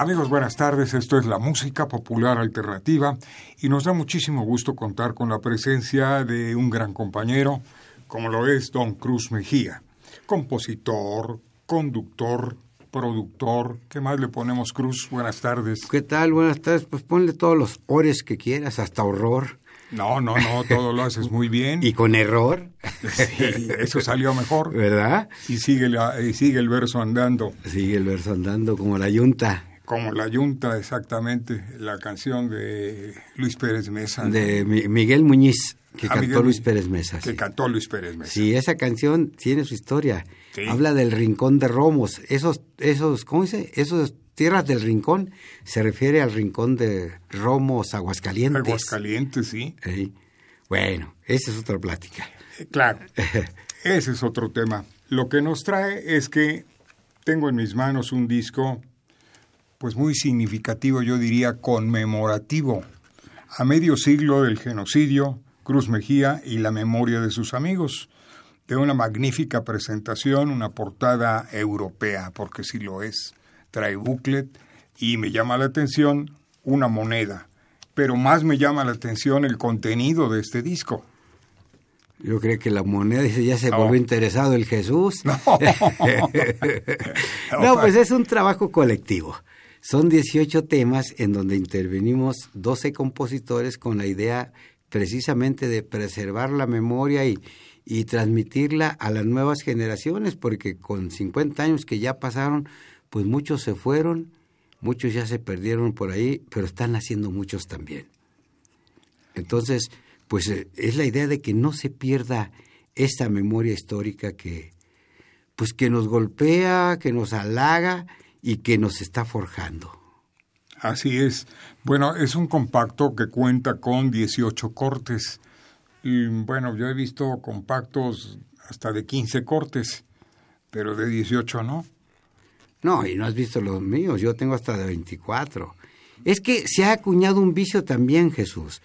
Amigos, buenas tardes. Esto es la música popular alternativa y nos da muchísimo gusto contar con la presencia de un gran compañero, como lo es Don Cruz Mejía, compositor, conductor, productor. ¿Qué más le ponemos, Cruz? Buenas tardes. ¿Qué tal? Buenas tardes. Pues ponle todos los ores que quieras, hasta horror. No, no, no, todo lo haces muy bien. ¿Y con error? Sí, eso salió mejor. ¿Verdad? Y sigue, la, y sigue el verso andando. Sigue el verso andando como la yunta. Como la Yunta, exactamente, la canción de Luis Pérez Mesa. De Miguel Muñiz, que Ah, cantó Miguel Luis Pérez Mesa. Que sí. cantó Luis Pérez Mesa. Sí, esa canción tiene su historia. Sí. Habla del rincón de Romos. Esos, esos, ¿cómo dice? Esos tierras del rincón se refiere al rincón de Romos, Aguascalientes. Aguascalientes, sí. Sí. Bueno, esa es otra plática. Eh, Claro, ese es otro tema. Lo que nos trae es que tengo en mis manos un disco, pues muy significativo, yo diría conmemorativo, a medio siglo del genocidio, Cruz Mejía y la memoria de sus amigos, de una magnífica presentación, una portada europea, porque sí lo es, trae booklet y me llama la atención una moneda, pero más me llama la atención el contenido de este disco. Yo creo que la moneda dice, ya se No. volvió interesado el Jesús. No. No, pues es un trabajo colectivo. Son 18 temas en donde intervenimos 12 compositores con la idea precisamente de preservar la memoria y, y transmitirla a las nuevas generaciones, porque con 50 años que ya pasaron, pues muchos se fueron, muchos ya se perdieron por ahí, pero están haciendo muchos también. Entonces, pues eh, es la idea de que no se pierda esta memoria histórica que, pues que nos golpea, que nos halaga y que nos está forjando. Así es. Bueno, es un compacto que cuenta con 18 cortes. Y bueno, yo he visto compactos hasta de 15 cortes, pero de 18 no. No, y no has visto los míos, yo tengo hasta de 24. Es que se ha acuñado un vicio también, Jesús.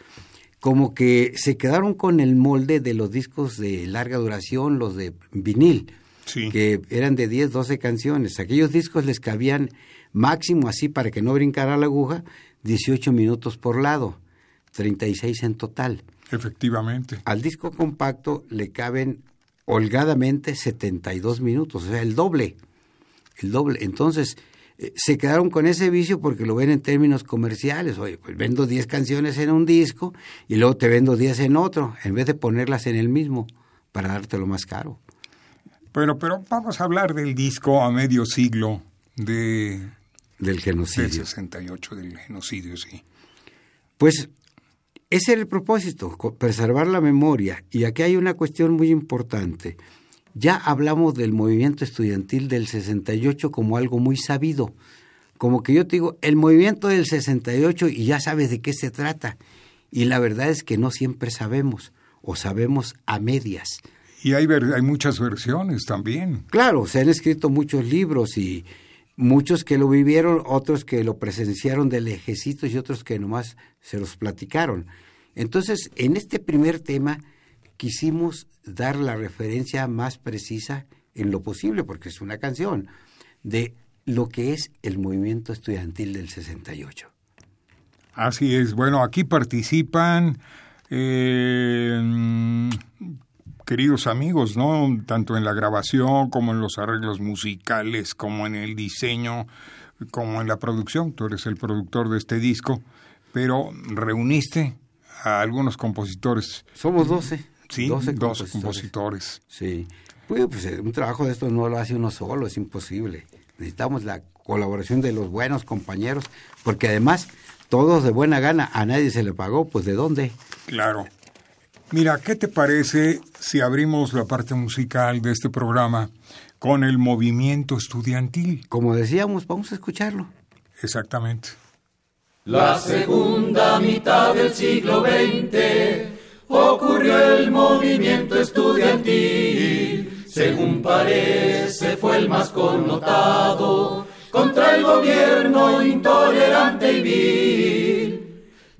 Como que se quedaron con el molde de los discos de larga duración, los de vinil, Sí. que eran de 10, 12 canciones. Aquellos discos les cabían máximo así para que no brincara la aguja, 18 minutos por lado, 36 en total. Efectivamente. Al disco compacto le caben holgadamente 72 minutos, o sea, el doble. El doble. Entonces, eh, se quedaron con ese vicio porque lo ven en términos comerciales. Oye, pues vendo 10 canciones en un disco y luego te vendo 10 en otro, en vez de ponerlas en el mismo para dártelo más caro. Bueno, pero vamos a hablar del disco a medio siglo de, Del del genocidio. 68, del genocidio, sí. Pues ese era el propósito, preservar la memoria. Y aquí hay una cuestión muy importante. Ya hablamos del movimiento estudiantil del 68 como algo muy sabido. Como que yo te digo, el movimiento del 68 y ya sabes de qué se trata. Y la verdad es que no siempre sabemos, o sabemos a medias. Y hay, ver- hay muchas versiones también. Claro, se han escrito muchos libros y muchos que lo vivieron, otros que lo presenciaron del ejército y otros que nomás se los platicaron. Entonces, en este primer tema quisimos dar la referencia más precisa en lo posible, porque es una canción, de lo que es el movimiento estudiantil del 68. Así es. Bueno, aquí participan eh, queridos amigos, ¿no? Tanto en la grabación como en los arreglos musicales, como en el diseño, como en la producción. Tú eres el productor de este disco, pero reuniste a algunos compositores. Somos 12. Sí, 12 dos compositores. Sí. Pues, pues, eh, un trabajo de esto no lo hace uno solo, es imposible. necesitamos la colaboración de los buenos compañeros, porque además todos de buena gana, a nadie se le pagó, pues ¿de dónde? Claro. Mira, ¿qué te parece si abrimos la parte musical de este programa con el movimiento estudiantil? Como decíamos, vamos a escucharlo. Exactamente. La segunda mitad del siglo XX ocurrió el movimiento estudiantil. Según parece, fue el más connotado contra el gobierno intolerante y vil.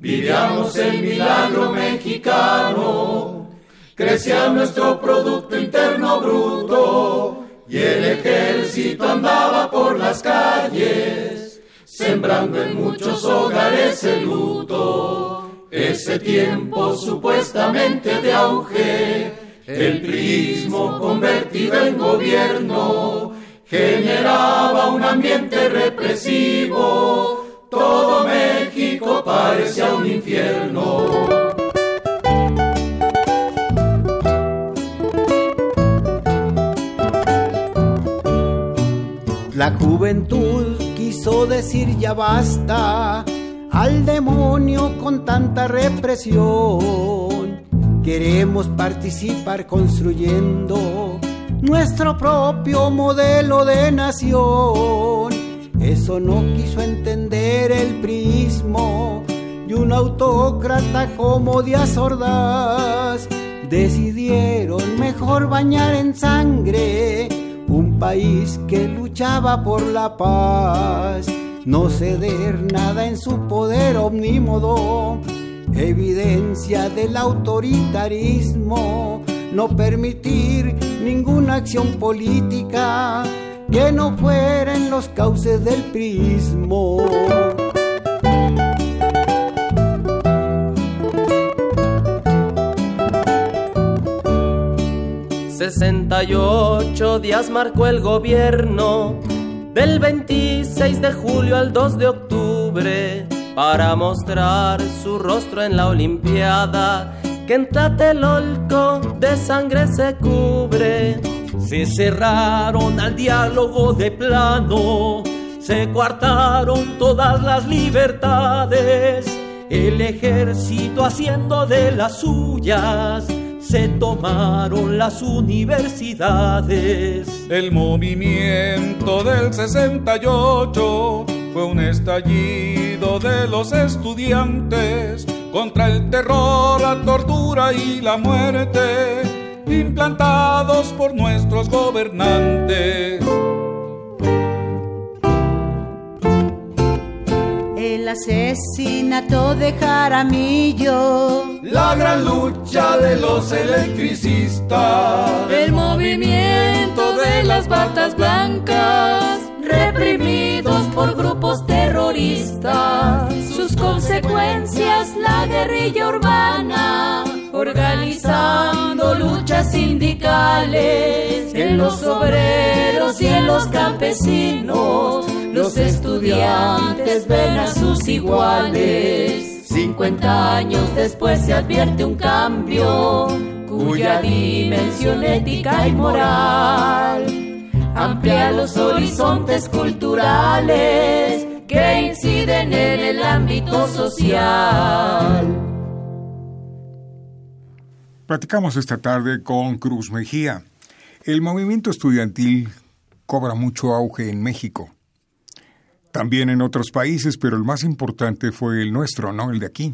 Vivíamos el milagro mexicano, crecía nuestro Producto Interno Bruto. Y el ejército andaba por las calles, sembrando en muchos hogares el luto. Ese tiempo supuestamente de auge, el prismo convertido en gobierno, generaba un ambiente represivo, todo México parecía un infierno. La juventud quiso decir ya basta al demonio con tanta represión. Queremos participar construyendo nuestro propio modelo de nación. No quiso entender el prismo y un autócrata como Díaz Ordaz. Decidieron mejor bañar en sangre un país que luchaba por la paz, no ceder nada en su poder omnímodo, evidencia del autoritarismo no permitir ninguna acción política que no fuera en los cauces del prismo. ...68 días marcó el gobierno... ...del 26 de julio al 2 de octubre... ...para mostrar su rostro en la Olimpiada que en Tlatelolco de sangre se cubre. Se cerraron al diálogo de plano, se coartaron todas las libertades. El ejército haciendo de las suyas, se tomaron las universidades. El movimiento del 68 fue un estallido de los estudiantes contra el terror, la tortura y la muerte implantados por nuestros gobernantes. El asesinato de Jaramillo, la gran lucha de los electricistas, el movimiento de las batas blancas, reprimidos por grupos terroristas, sus consecuencias la guerrilla urbana, organizando luchas sindicales en los obreros y en los campesinos, los estudiantes ven a sus iguales. 50 años después se advierte un cambio cuya dimensión ética y moral amplía los horizontes culturales que inciden en el ámbito social. Platicamos esta tarde con Cruz Mejía. El movimiento estudiantil cobra mucho auge en México. También en otros países, pero el más importante fue el nuestro, ¿no? El de aquí.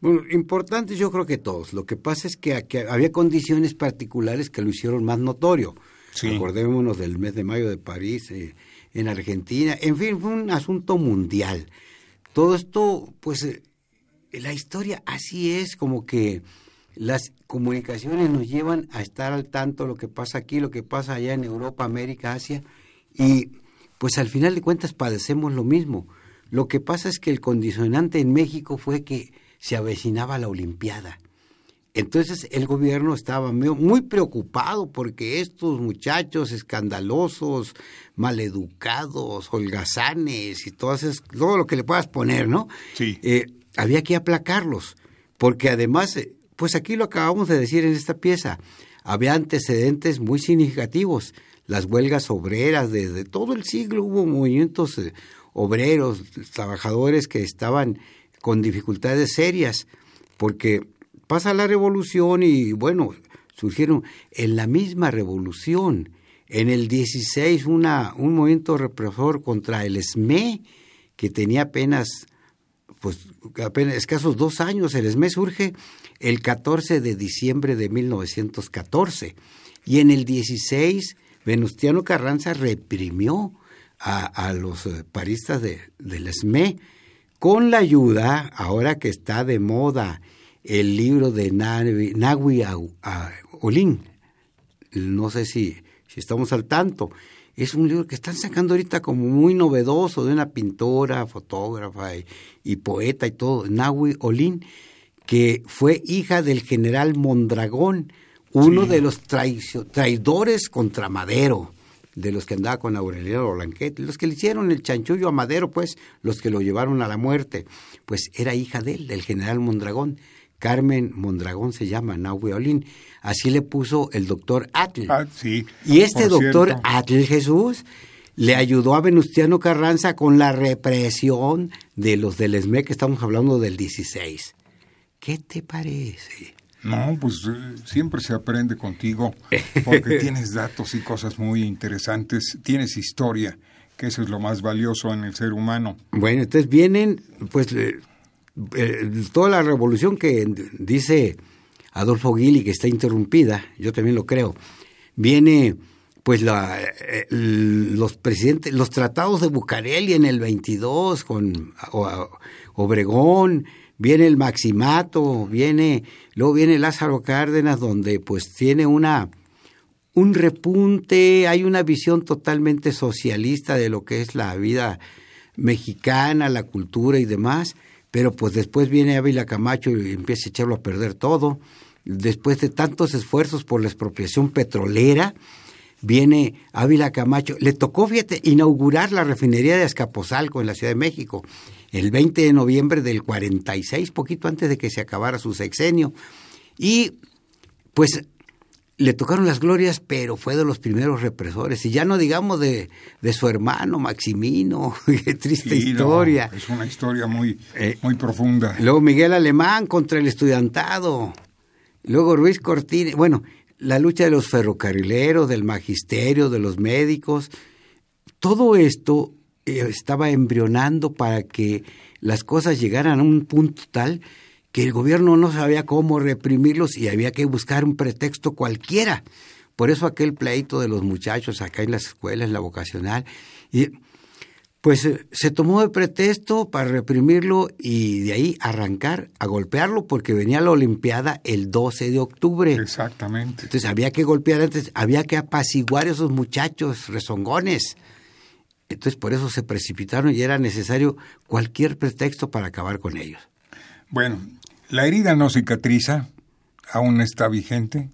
Bueno, importantes yo creo que todos. Lo que pasa es que, había condiciones particulares que lo hicieron más notorio. Acordémonos del mes de mayo de París, eh, en Argentina. En fin, fue un asunto mundial. Todo esto, pues, eh, la historia así es, como que las comunicaciones nos llevan a estar al tanto de lo que pasa aquí, lo que pasa allá en Europa, América, Asia, y pues al final de cuentas padecemos lo mismo. Lo que pasa es que el condicionante en México fue que se avecinaba la Olimpiada. Entonces el gobierno estaba muy preocupado porque estos muchachos escandalosos, maleducados, holgazanes y todo, todo lo que le puedas poner, ¿no? Sí. Eh, había que aplacarlos, porque además, eh, pues aquí lo acabamos de decir en esta pieza, había antecedentes muy significativos. Las huelgas obreras, desde todo el siglo hubo movimientos eh, obreros, trabajadores que estaban con dificultades serias, porque pasa la revolución y bueno, surgieron en la misma revolución. En el 16 una, un movimiento represor contra el SME, que tenía apenas, pues, apenas escasos dos años. El SME surge el 14 de diciembre de 1914. Y en el 16, Venustiano Carranza reprimió a, los eh, paristas de, del SME con la ayuda, ahora que está de moda, el libro de Nagui Olin. No sé si, si estamos al tanto. Es un libro que están sacando ahorita como muy novedoso de una pintora, fotógrafa y, poeta y todo, Nagui Olin que fue hija del general Mondragón, uno de los traidores contra Madero, de los que andaba con Aureliano Blanquet, los que le hicieron el chanchullo a Madero, pues, los que lo llevaron a la muerte, pues era hija de él, del general Mondragón. Carmen Mondragón se llama, Nahue Olin. Así le puso el doctor Atl. Ah, sí. Y este doctor Atl Jesús le ayudó a Venustiano Carranza con la represión de los del ESME, que estamos hablando del 16. ¿Qué te parece? No, pues eh, siempre se aprende contigo porque tienes datos y cosas muy interesantes, tienes historia, que eso es lo más valioso en el ser humano. Bueno, entonces vienen, pues, eh, eh, toda la revolución que dice Adolfo Gili que está interrumpida, yo también lo creo, viene pues la, los presidentes, los tratados de Bucareli en el 22 con Obregón, viene el Maximato, viene, luego viene Lázaro Cárdenas, donde pues tiene una un repunte, hay una visión totalmente socialista de lo que es la vida mexicana, la cultura y demás, pero pues después viene Ávila Camacho y empieza a echarlo a perder todo. Después de tantos esfuerzos por la expropiación petrolera, viene Ávila Camacho. Le tocó, fíjate, inaugurar la refinería de Azcapotzalco en la Ciudad de México el 20 de noviembre del 46, poquito antes de que se acabara su sexenio. Y pues le tocaron las glorias, pero fue de los primeros represores. Y ya no digamos de, de su hermano Maximino, qué triste historia. es una historia muy, eh, muy profunda. Luego Miguel Alemán contra el estudiantado. Luego Ruiz Cortines. Bueno, la lucha de los ferrocarrileros, del magisterio, de los médicos. Todo esto eh, estaba embrionando para que las cosas llegaran a un punto tal que el gobierno no sabía cómo reprimirlos y había que buscar un pretexto cualquiera. Por eso aquel pleito de los muchachos acá en las escuelas, en la vocacional, y pues eh, se tomó de pretexto para reprimirlo y de ahí arrancar a golpearlo porque venía la Olimpiada el 12 de octubre. Exactamente. Entonces había que golpear antes, había que apaciguar a esos muchachos rezongones. Entonces por eso se precipitaron y era necesario cualquier pretexto para acabar con ellos. Bueno, la herida no cicatriza, aún está vigente,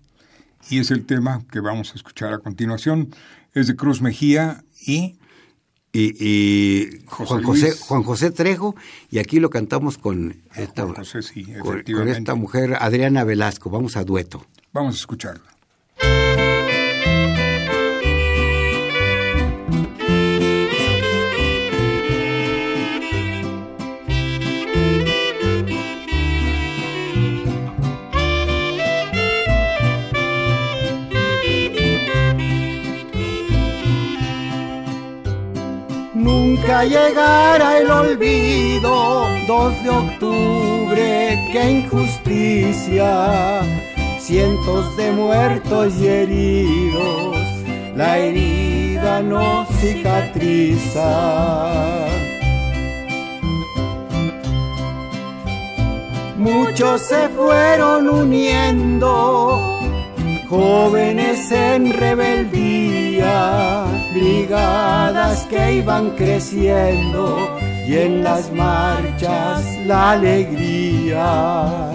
y es el tema que vamos a escuchar a continuación. Es de Cruz Mejía y... Y, Juan, José, Juan José Trejo, y aquí lo cantamos con esta, con esta mujer Adriana Velasco. Vamos a dueto. Vamos a escucharlo. Nunca llegara el olvido. 2 de octubre, qué injusticia. Cientos de muertos y heridos, la herida no cicatriza. Muchos se fueron uniendo jóvenes en rebeldía, brigadas que iban creciendo y en las marchas la alegría.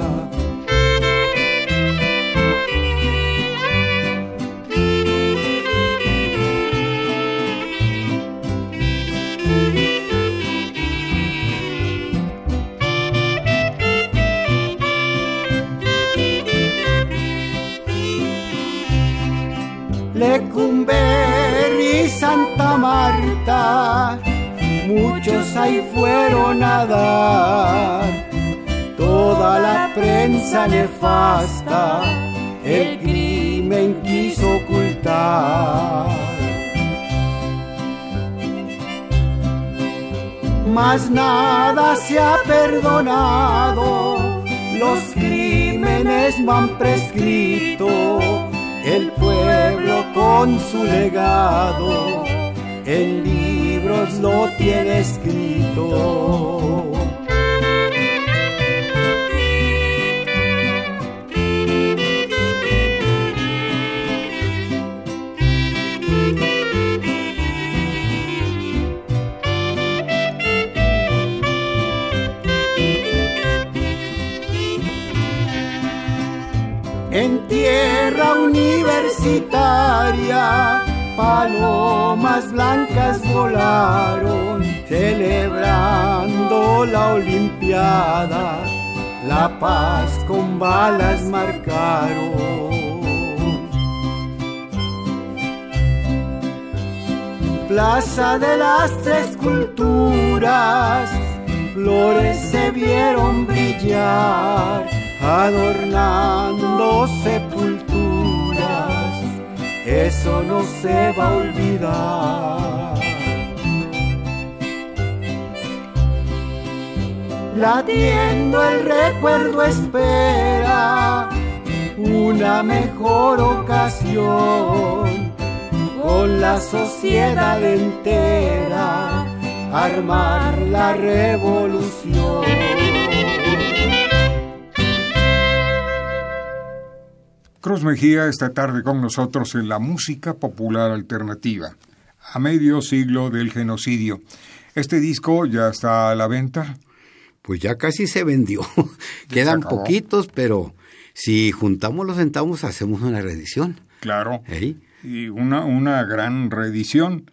Santa Muchos ahí fueron a dar. Toda la prensa nefasta el crimen quiso ocultar. Mas nada se ha perdonado, los crímenes van prescritos el pueblo con su legado en libros lo tiene escrito. En tierra universitaria, palomas blancas volaron, celebrando la Olimpiada, la paz con balas marcaron. Plaza de las Tres Culturas, flores se vieron brillar adornando sepulturas, eso no se va a olvidar. Latiendo el recuerdo espera una mejor ocasión con la sociedad entera armar la revolución. Cruz Mejía esta tarde con nosotros en la música popular alternativa, a medio siglo del genocidio. Este disco ya está a la venta. Pues ya casi se vendió. Quedan poquitos, pero si juntamos los centavos hacemos una reedición. Claro. Y una, una gran reedición.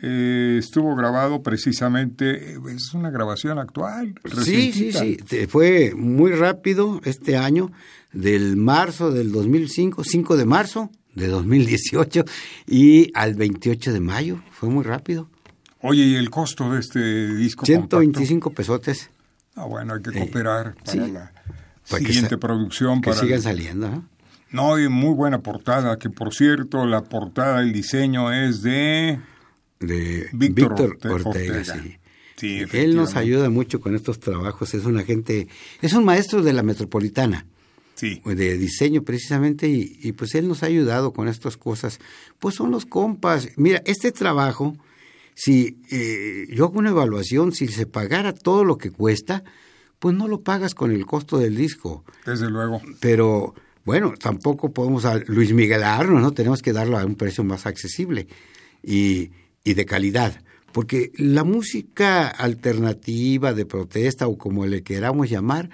Eh, estuvo grabado precisamente, es una grabación actual. Sí, sí, sí, fue muy rápido este año del marzo del 2005, 5 de marzo de 2018 y al 28 de mayo. Fue muy rápido. Oye, ¿y el costo de este disco? 125 pesotes. Ah, bueno, hay que cooperar para la siguiente producción. Que sigan saliendo. ¿no? No, y muy buena portada, que por cierto, la portada, el diseño es de... De Víctor, Ortega. sí. Él nos ayuda mucho con estos trabajos, es un agente, es un maestro de la metropolitana de diseño precisamente, y, pues él nos ha ayudado con estas cosas. Pues son los compas. Mira, este trabajo, si eh, yo hago una evaluación, si se pagara todo lo que cuesta, pues no lo pagas con el costo del disco. Desde luego. Pero bueno, tampoco podemos a Luis Miguel Arno, ¿no? Tenemos que darlo a un precio más accesible y, y de calidad. Porque la música alternativa de protesta o como le queramos llamar,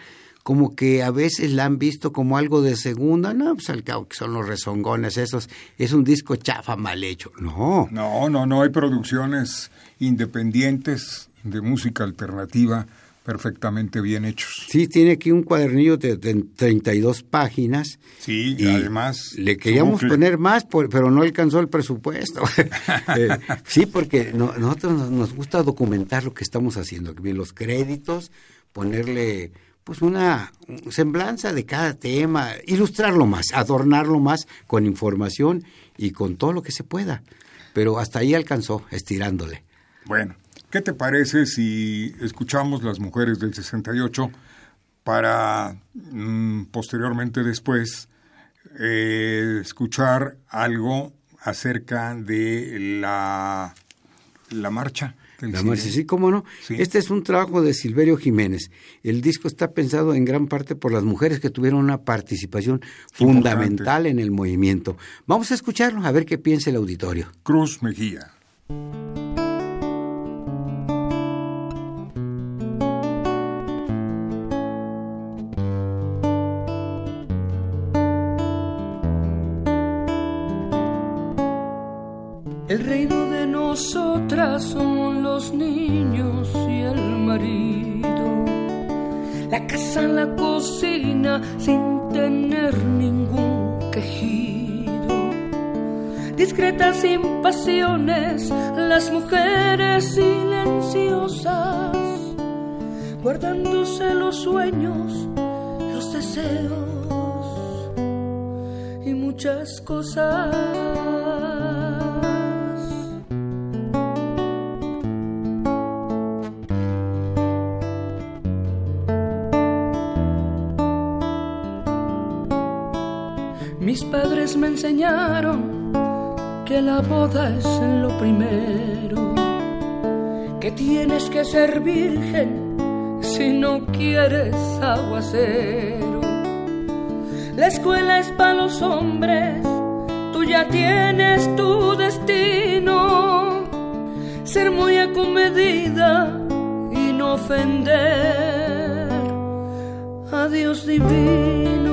como que a veces la han visto como algo de segunda, no, pues al cabo que son los rezongones esos, es un disco chafa mal hecho, no. No, no, no, hay producciones independientes de música alternativa perfectamente bien hechos. Sí, tiene aquí un cuadernillo de, de 32 páginas. Sí, y además... Le queríamos poner más, pero no alcanzó el presupuesto. Eh, sí, porque no, nosotros nos gusta documentar lo que estamos haciendo, los créditos, ponerle pues una semblanza de cada tema, ilustrarlo más, adornarlo más con información y con todo lo que se pueda. Pero hasta ahí alcanzó, estirándole. Bueno, ¿qué te parece si escuchamos las mujeres del 68 para mm, posteriormente después eh, escuchar algo acerca de la, la marcha? La sí, cómo no. Este es un trabajo de Silverio Jiménez. El disco está pensado en gran parte por las mujeres que tuvieron una participación fundamental en el movimiento. Vamos a escucharlo, a ver qué piensa el auditorio. Cruz Mejía. Y el marido. La casa la cocina sin tener ningún quejido. discretas sin pasiones, las mujeres silenciosas, guardándose los sueños, los deseos y muchas cosas. Me enseñaron que la boda es lo primero, que tienes que ser virgen si no quieres aguacero. La escuela es para los hombres, tú ya tienes tu destino, ser muy acomedida y no ofender a Dios divino.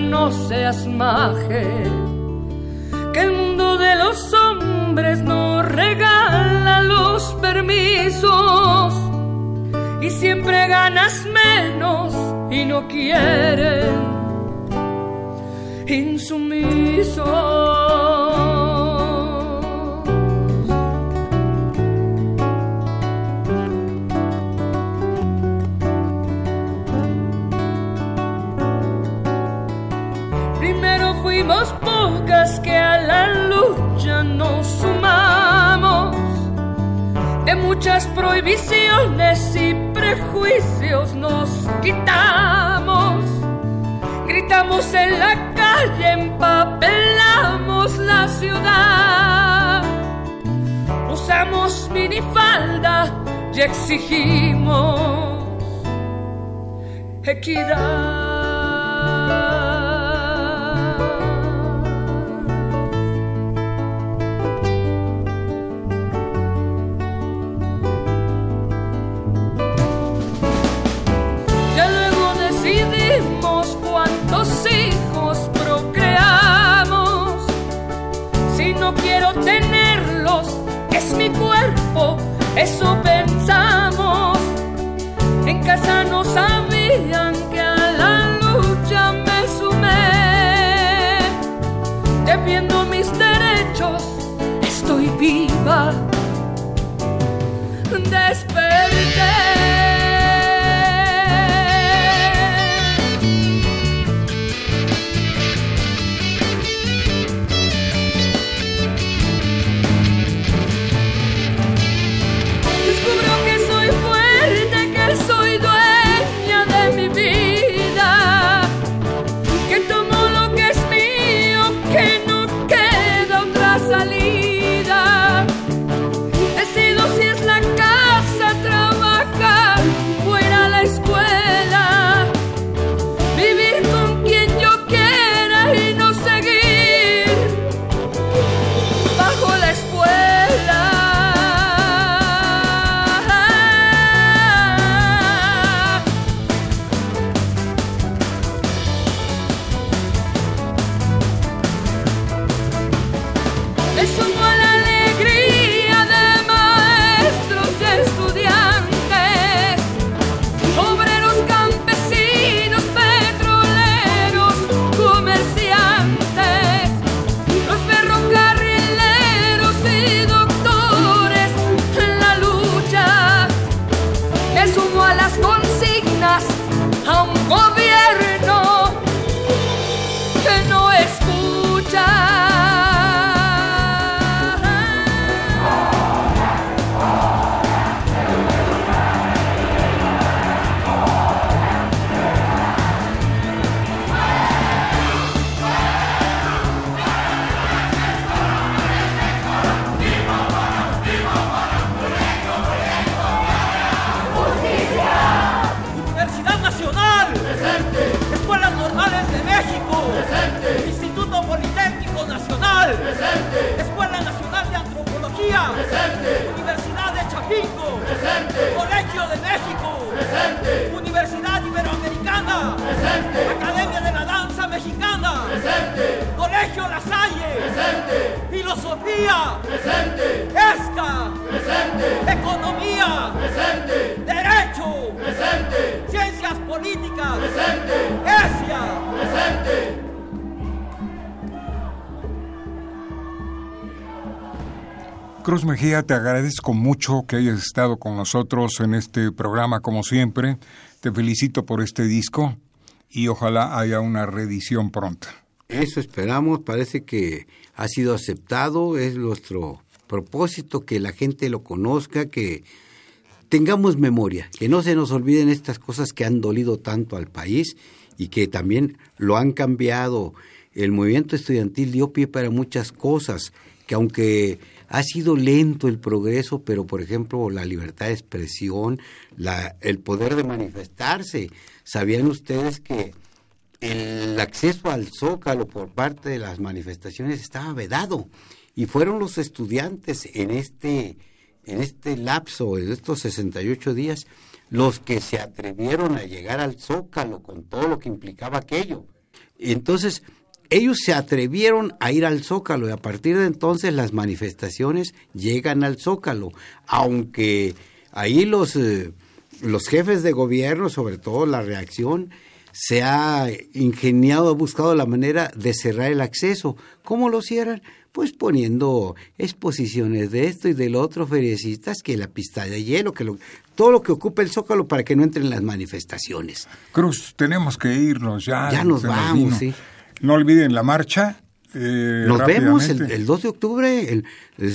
No seas maje. Que el mundo de los hombres no regala los permisos. Y siempre ganas menos y no quieren insumiso. Pocas que a la lucha nos sumamos. De muchas prohibiciones y prejuicios nos quitamos. Gritamos en la calle, empapelamos la ciudad. Usamos minifalda y exigimos equidad. Eso pensamos. Policía. Presente. Esta. Presente. Economía. Presente. Derecho. Presente. Ciencias políticas. Presente. Esia. Presente. Cruz Mejía, te agradezco mucho que hayas estado con nosotros en este programa como siempre. Te felicito por este disco y ojalá haya una reedición pronta. Eso esperamos, parece que ha sido aceptado, es nuestro propósito que la gente lo conozca, que tengamos memoria, que no se nos olviden estas cosas que han dolido tanto al país y que también lo han cambiado. El movimiento estudiantil dio pie para muchas cosas, que aunque ha sido lento el progreso, pero por ejemplo la libertad de expresión, la, el poder de manifestarse. ¿Sabían ustedes que el acceso al zócalo por parte de las manifestaciones estaba vedado? Y fueron los estudiantes en este, en este lapso, en estos 68 días, los que se atrevieron a llegar al zócalo con todo lo que implicaba aquello. Entonces, ellos se atrevieron a ir al Zócalo y a partir de entonces las manifestaciones llegan al Zócalo, aunque ahí los, eh, los jefes de gobierno, sobre todo la reacción, se ha ingeniado, ha buscado la manera de cerrar el acceso. ¿Cómo lo cierran? Pues poniendo exposiciones de esto y del otro, feriecistas, que la pista de hielo, que lo, todo lo que ocupa el Zócalo para que no entren las manifestaciones. Cruz, tenemos que irnos ya. Ya nos vamos, sí. No olviden la marcha. Eh, Nos vemos el, el, 2 de octubre, el,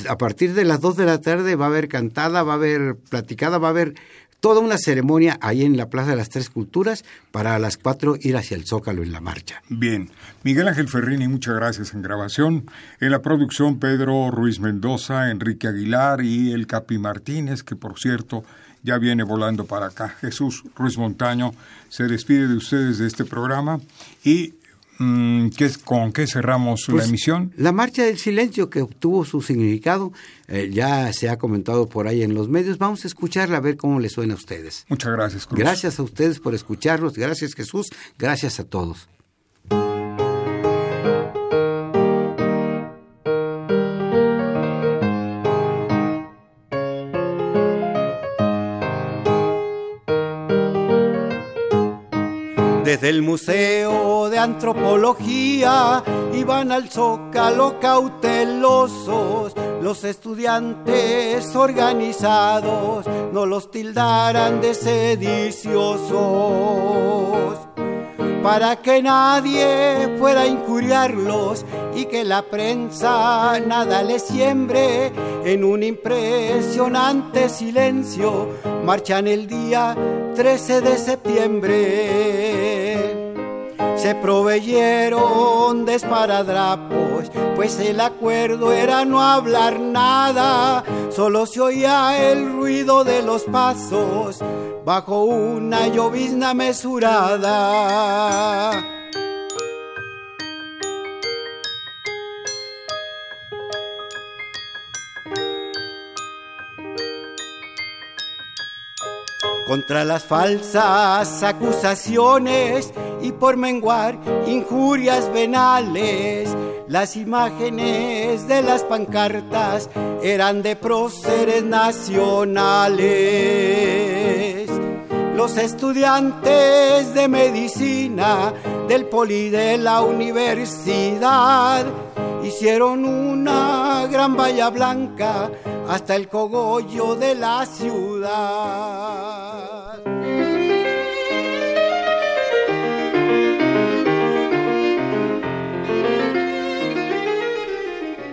a partir de las 2 de la tarde va a haber cantada, va a haber platicada, va a haber toda una ceremonia ahí en la Plaza de las Tres Culturas para a las 4 ir hacia el Zócalo en la marcha. Bien, Miguel Ángel Ferrini, muchas gracias en grabación. En la producción Pedro Ruiz Mendoza, Enrique Aguilar y el Capi Martínez, que por cierto ya viene volando para acá. Jesús Ruiz Montaño se despide de ustedes de este programa y Mm, ¿Qué, ¿Con qué cerramos pues, la emisión? La marcha del silencio que obtuvo su significado, eh, ya se ha comentado por ahí en los medios. Vamos a escucharla a ver cómo le suena a ustedes. Muchas gracias, Cruz. Gracias a ustedes por escucharnos. Gracias, Jesús. Gracias a todos. Desde el Museo Antropología iban al zócalo cautelosos. Los estudiantes organizados no los tildaran de sediciosos. Para que nadie fuera a incuriarlos y que la prensa nada les siembre en un impresionante silencio, marchan el día 13 de septiembre. Se proveyeron de esparadrapos, pues el acuerdo era no hablar nada, solo se oía el ruido de los pasos bajo una llovizna mesurada. contra las falsas acusaciones y por menguar injurias venales. Las imágenes de las pancartas eran de próceres nacionales. Los estudiantes de medicina del poli de la universidad hicieron una gran valla blanca hasta el cogollo de la ciudad.